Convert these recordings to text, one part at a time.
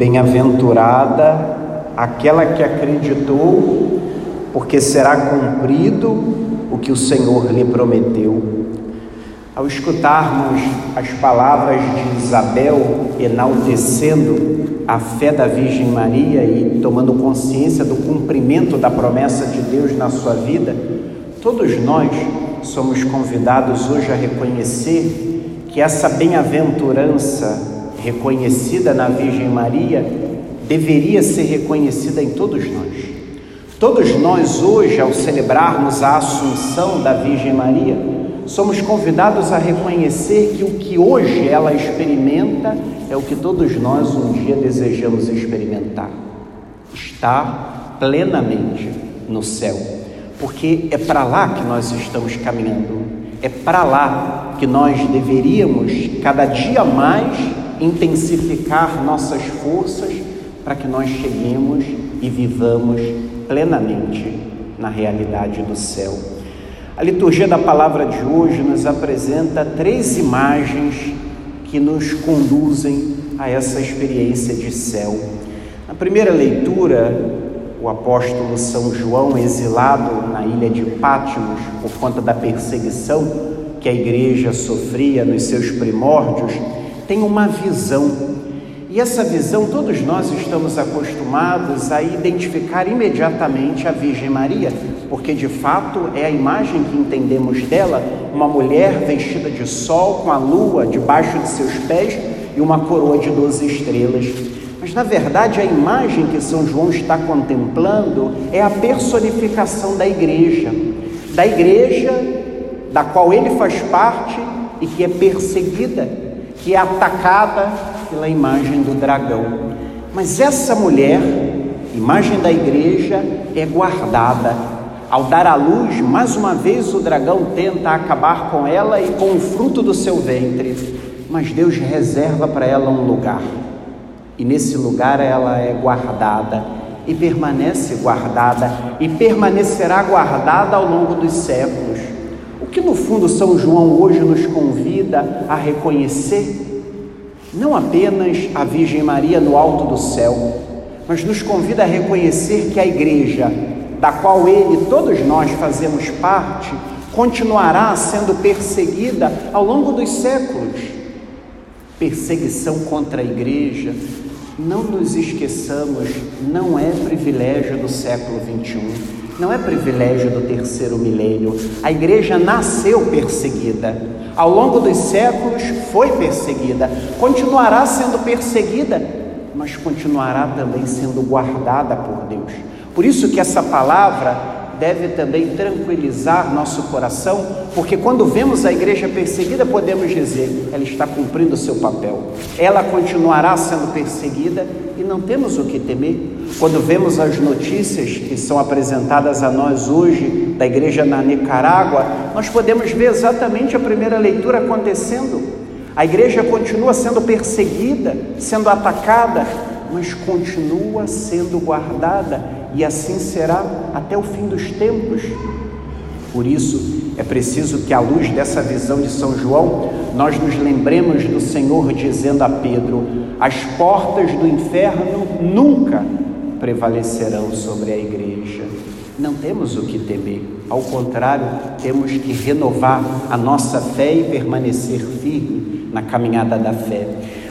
Bem-aventurada aquela que acreditou, porque será cumprido o que o Senhor lhe prometeu. Ao escutarmos as palavras de Isabel enaltecendo a fé da Virgem Maria e tomando consciência do cumprimento da promessa de Deus na sua vida, todos nós somos convidados hoje a reconhecer que essa bem-aventurança reconhecida na Virgem Maria deveria ser reconhecida em todos nós. Todos nós, hoje, ao celebrarmos a Assunção da Virgem Maria, somos convidados a reconhecer que o que hoje ela experimenta é o que todos nós um dia desejamos experimentar. Estar plenamente no céu, porque é para lá que nós estamos caminhando, é para lá que nós deveríamos cada dia mais intensificar nossas forças para que nós cheguemos e vivamos plenamente na realidade do céu. A liturgia da palavra de hoje nos apresenta três imagens que nos conduzem a essa experiência de céu. Na primeira leitura, o apóstolo São João, exilado na ilha de Pátimos por conta da perseguição que a igreja sofria nos seus primórdios, tem uma visão. E essa visão, todos nós estamos acostumados a identificar imediatamente a Virgem Maria, porque de fato é a imagem que entendemos dela, uma mulher vestida de sol, com a lua debaixo de seus pés e uma coroa de doze estrelas. Mas na verdade a imagem que São João está contemplando é a personificação da igreja, da igreja da qual ele faz parte e que é perseguida que é atacada pela imagem do dragão. Mas essa mulher, imagem da igreja, é guardada. Ao dar à luz, mais uma vez o dragão tenta acabar com ela e com o fruto do seu ventre, mas Deus reserva para ela um lugar. E nesse lugar ela é guardada e permanece guardada e permanecerá guardada ao longo dos séculos que no fundo São João hoje nos convida a reconhecer não apenas a Virgem Maria no alto do céu, mas nos convida a reconhecer que a igreja, da qual ele, todos nós fazemos parte, continuará sendo perseguida ao longo dos séculos. Perseguição contra a igreja, não nos esqueçamos, não é privilégio do século 21 não é privilégio do terceiro milênio. A igreja nasceu perseguida. Ao longo dos séculos foi perseguida, continuará sendo perseguida, mas continuará também sendo guardada por Deus. Por isso que essa palavra deve também tranquilizar nosso coração, porque quando vemos a igreja perseguida, podemos dizer, ela está cumprindo o seu papel. Ela continuará sendo perseguida e não temos o que temer. Quando vemos as notícias que são apresentadas a nós hoje da igreja na Nicarágua, nós podemos ver exatamente a primeira leitura acontecendo. A igreja continua sendo perseguida, sendo atacada, mas continua sendo guardada e assim será até o fim dos tempos. Por isso, é preciso que, à luz dessa visão de São João, nós nos lembremos do Senhor dizendo a Pedro: as portas do inferno nunca prevalecerão sobre a igreja. Não temos o que temer, ao contrário, temos que renovar a nossa fé e permanecer firme na caminhada da fé.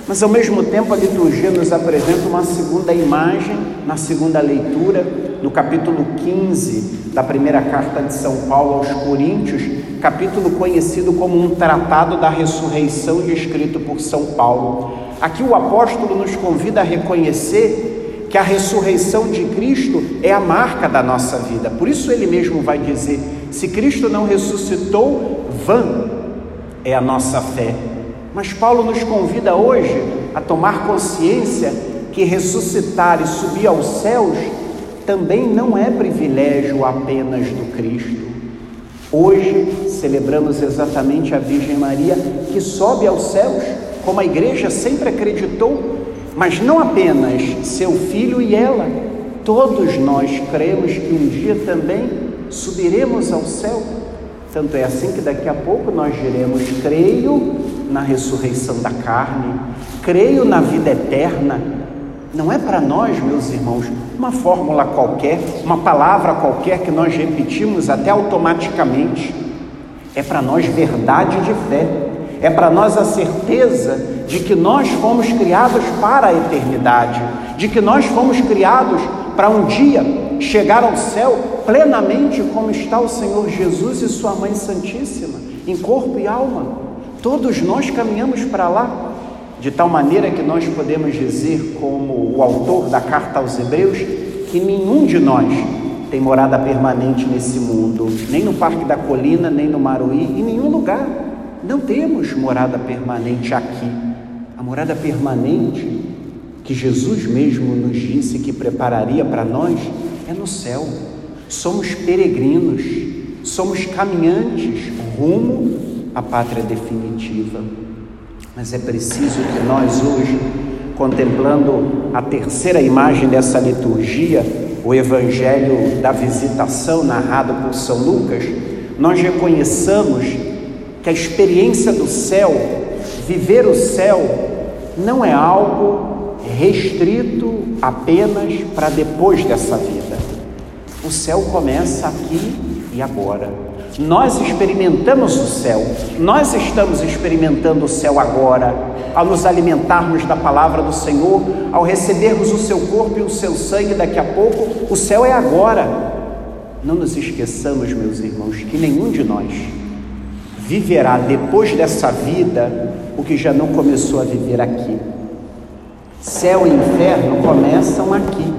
Mas ao mesmo tempo a liturgia nos apresenta uma segunda imagem na segunda leitura, no capítulo 15 da primeira carta de São Paulo aos Coríntios, capítulo conhecido como um tratado da ressurreição escrito por São Paulo. Aqui o apóstolo nos convida a reconhecer que a ressurreição de Cristo é a marca da nossa vida. Por isso ele mesmo vai dizer: se Cristo não ressuscitou, vã é a nossa fé. Mas Paulo nos convida hoje a tomar consciência que ressuscitar e subir aos céus também não é privilégio apenas do Cristo. Hoje celebramos exatamente a Virgem Maria que sobe aos céus, como a igreja sempre acreditou, mas não apenas seu filho e ela, todos nós cremos que um dia também subiremos ao céu. Tanto é assim que daqui a pouco nós diremos: creio na ressurreição da carne, creio na vida eterna, não é para nós, meus irmãos, uma fórmula qualquer, uma palavra qualquer que nós repetimos até automaticamente. É para nós verdade de fé. É para nós a certeza de que nós fomos criados para a eternidade, de que nós fomos criados para um dia chegar ao céu plenamente como está o Senhor Jesus e Sua Mãe Santíssima, em corpo e alma. Todos nós caminhamos para lá de tal maneira que nós podemos dizer, como o autor da carta aos Hebreus, que nenhum de nós tem morada permanente nesse mundo, nem no Parque da Colina, nem no Maruí, em nenhum lugar. Não temos morada permanente aqui. A morada permanente que Jesus mesmo nos disse que prepararia para nós no céu. Somos peregrinos, somos caminhantes rumo à pátria definitiva. Mas é preciso que nós hoje, contemplando a terceira imagem dessa liturgia, o Evangelho da visitação narrado por São Lucas, nós reconheçamos que a experiência do céu, viver o céu, não é algo restrito apenas para depois dessa vida. O céu começa aqui e agora. Nós experimentamos o céu, nós estamos experimentando o céu agora, ao nos alimentarmos da palavra do Senhor, ao recebermos o seu corpo e o seu sangue daqui a pouco, o céu é agora. Não nos esqueçamos, meus irmãos, que nenhum de nós viverá depois dessa vida o que já não começou a viver aqui. Céu e inferno começam aqui.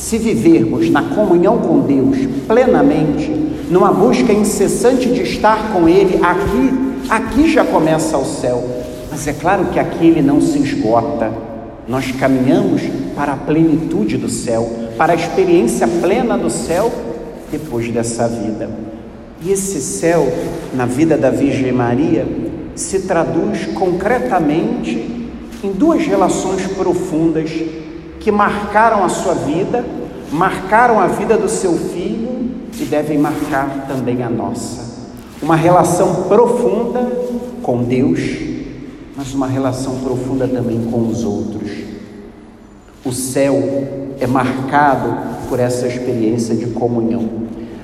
Se vivermos na comunhão com Deus plenamente, numa busca incessante de estar com Ele aqui, aqui já começa o céu. Mas é claro que aqui ele não se esgota. Nós caminhamos para a plenitude do céu, para a experiência plena do céu depois dessa vida. E esse céu, na vida da Virgem Maria, se traduz concretamente em duas relações profundas que marcaram a sua vida, marcaram a vida do seu filho e devem marcar também a nossa. Uma relação profunda com Deus, mas uma relação profunda também com os outros. O céu é marcado por essa experiência de comunhão.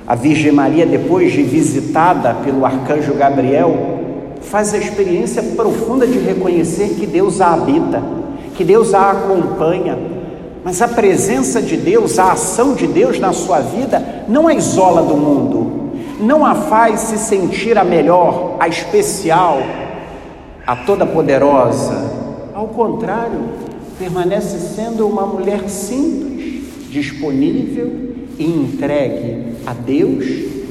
A Virgem Maria, depois de visitada pelo arcanjo Gabriel, faz a experiência profunda de reconhecer que Deus a habita, que Deus a acompanha, mas a presença de Deus, a ação de Deus na sua vida, não a isola do mundo, não a faz se sentir a melhor, a especial, a toda poderosa. Ao contrário, permanece sendo uma mulher simples, disponível e entregue a Deus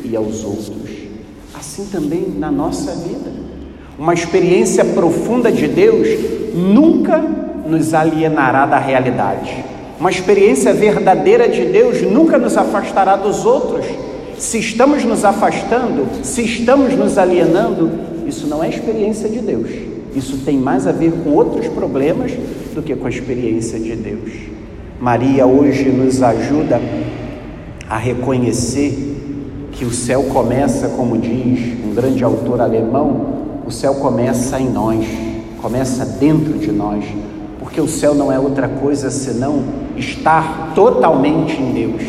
e aos outros. Assim também na nossa vida. Uma experiência profunda de Deus nunca nos alienará da realidade. Uma experiência verdadeira de Deus nunca nos afastará dos outros. Se estamos nos afastando, se estamos nos alienando, isso não é experiência de Deus. Isso tem mais a ver com outros problemas do que com a experiência de Deus. Maria hoje nos ajuda a reconhecer que o céu começa, como diz um grande autor alemão, o céu começa em nós, começa dentro de nós, porque o céu não é outra coisa senão estar totalmente em Deus.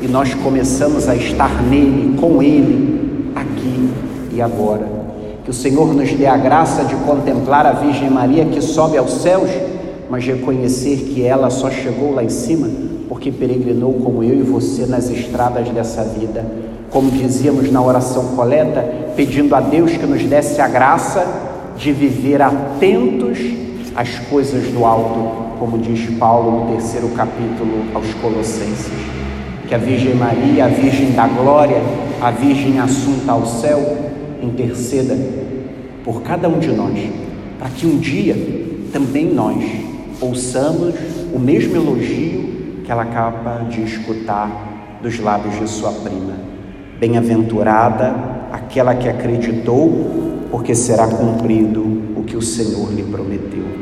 E nós começamos a estar nele, com ele, aqui e agora. Que o Senhor nos dê a graça de contemplar a Virgem Maria que sobe aos céus, mas reconhecer que ela só chegou lá em cima porque peregrinou como eu e você nas estradas dessa vida. Como dizíamos na oração coleta, pedindo a Deus que nos desse a graça de viver atentos as coisas do alto, como diz Paulo no terceiro capítulo aos Colossenses. Que a Virgem Maria, a Virgem da Glória, a Virgem assunta ao céu, interceda por cada um de nós, para que um dia também nós ouçamos o mesmo elogio que ela acaba de escutar dos lábios de sua prima. Bem-aventurada aquela que acreditou, porque será cumprido o que o Senhor lhe prometeu.